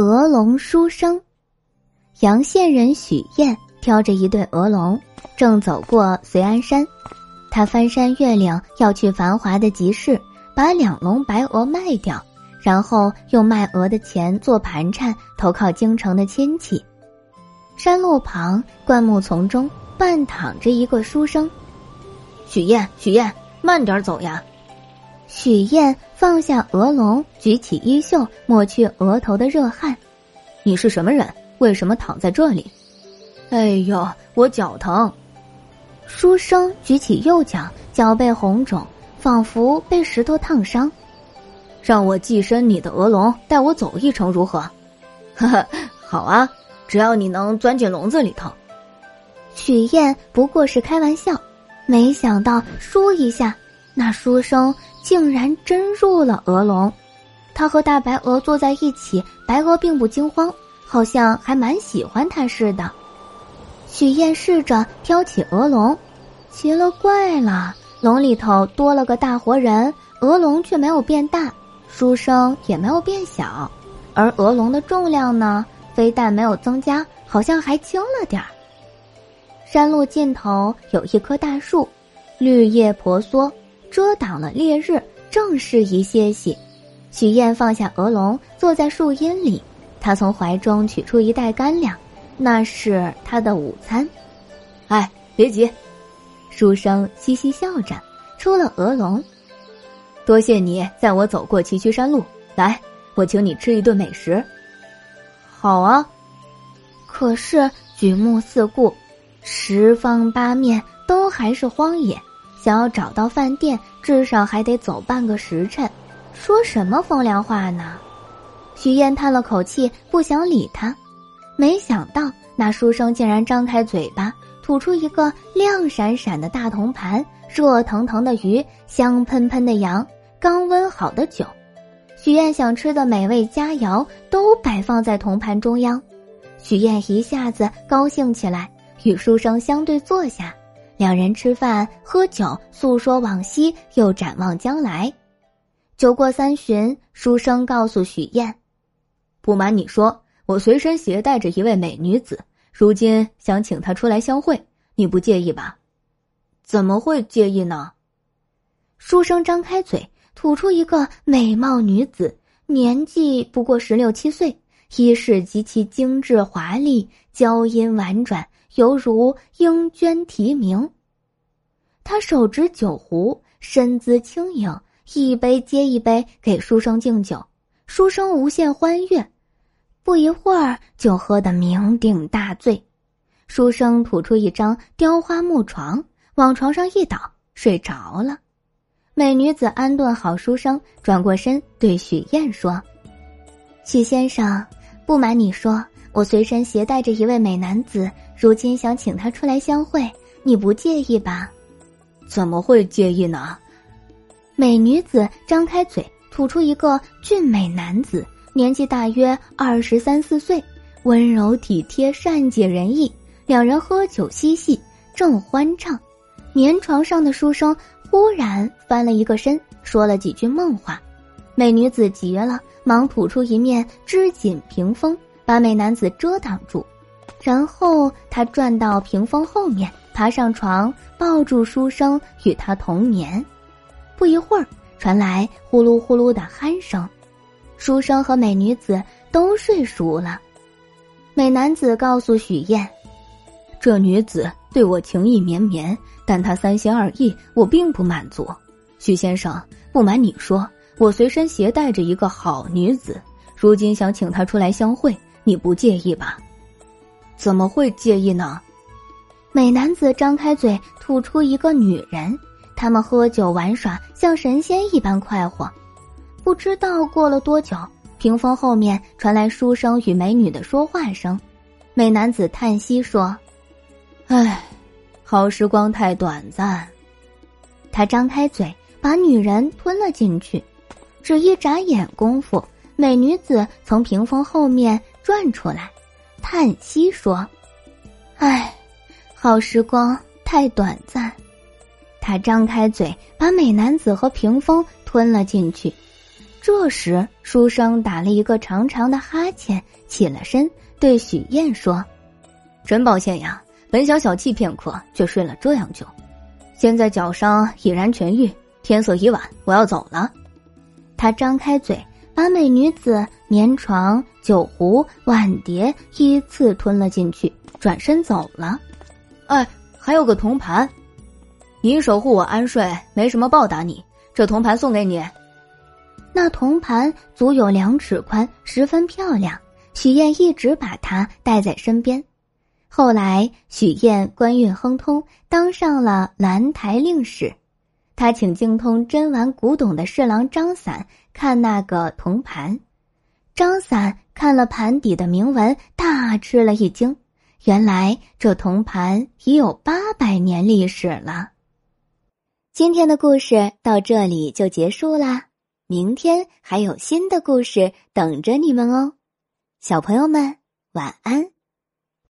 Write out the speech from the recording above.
鹅龙书生，阳县人许燕挑着一对鹅龙，正走过随安山。他翻山越岭要去繁华的集市，把两笼白鹅卖掉，然后用卖鹅的钱做盘缠，投靠京城的亲戚。山路旁灌木丛中半躺着一个书生。许燕，许燕，慢点走呀！许燕放下鹅笼，举起衣袖抹去额头的热汗。你是什么人？为什么躺在这里？哎呦，我脚疼。书生举起右脚，脚背红肿，仿佛被石头烫伤。让我寄身你的鹅笼，带我走一程如何？呵呵，好啊，只要你能钻进笼子里头。许燕不过是开玩笑，没想到倏一下，那书生。竟然真入了鹅笼，他和大白鹅坐在一起，白鹅并不惊慌，好像还蛮喜欢他似的。许燕试着挑起鹅笼，奇了怪了，笼里头多了个大活人，鹅笼却没有变大，书生也没有变小，而鹅笼的重量呢，非但没有增加，好像还轻了点儿。山路尽头有一棵大树，绿叶婆娑。遮挡了烈日，正适宜歇息。许燕放下鹅笼，坐在树荫里。她从怀中取出一袋干粮，那是她的午餐。哎，别急，书生嘻嘻笑着出了鹅笼。多谢你载我走过崎岖山路，来，我请你吃一顿美食。好啊。可是举目四顾，十方八面都还是荒野。想要找到饭店，至少还得走半个时辰。说什么风凉话呢？许燕叹了口气，不想理他。没想到那书生竟然张开嘴巴，吐出一个亮闪闪的大铜盘，热腾腾的鱼，香喷喷的羊，刚温好的酒。许燕想吃的美味佳肴都摆放在铜盘中央。许燕一下子高兴起来，与书生相对坐下。两人吃饭喝酒，诉说往昔，又展望将来。酒过三巡，书生告诉许燕：“不瞒你说，我随身携带着一位美女子，如今想请她出来相会，你不介意吧？”“怎么会介意呢？”书生张开嘴，吐出一个美貌女子，年纪不过十六七岁，衣饰极其精致华丽，娇音婉转。犹如英娟啼鸣。他手执酒壶，身姿轻盈，一杯接一杯给书生敬酒。书生无限欢悦，不一会儿就喝得酩酊大醉。书生吐出一张雕花木床，往床上一倒，睡着了。美女子安顿好书生，转过身对许燕说：“许先生，不瞒你说，我随身携带着一位美男子。”如今想请他出来相会，你不介意吧？怎么会介意呢？美女子张开嘴，吐出一个俊美男子，年纪大约二十三四岁，温柔体贴，善解人意。两人喝酒嬉戏，正欢畅。棉床上的书生忽然翻了一个身，说了几句梦话。美女子急了，忙吐出一面织锦屏风，把美男子遮挡住。然后他转到屏风后面，爬上床，抱住书生，与他同眠。不一会儿，传来呼噜呼噜的鼾声，书生和美女子都睡熟了。美男子告诉许燕：“这女子对我情意绵绵，但她三心二意，我并不满足。许先生，不瞒你说，我随身携带着一个好女子，如今想请她出来相会，你不介意吧？”怎么会介意呢？美男子张开嘴，吐出一个女人。他们喝酒玩耍，像神仙一般快活。不知道过了多久，屏风后面传来书生与美女的说话声。美男子叹息说：“唉，好时光太短暂。”他张开嘴，把女人吞了进去。只一眨眼功夫，美女子从屏风后面转出来。叹息说：“唉，好时光太短暂。”他张开嘴，把美男子和屏风吞了进去。这时，书生打了一个长长的哈欠，起了身，对许燕说：“真抱歉呀，本想小憩片刻，却睡了这样久。现在脚伤已然痊愈，天色已晚，我要走了。”他张开嘴，把美女子棉床、酒壶、碗碟依次吞了进去，转身走了。哎，还有个铜盘，你守护我安睡，没什么报答你，这铜盘送给你。那铜盘足有两尺宽，十分漂亮。许燕一直把它带在身边。后来，许燕官运亨通，当上了兰台令史。他请精通珍玩古董的侍郎张伞看那个铜盘。张伞看了盘底的铭文，大吃了一惊。原来这铜盘已有八百年历史了。今天的故事到这里就结束啦。明天还有新的故事等着你们哦，小朋友们晚安。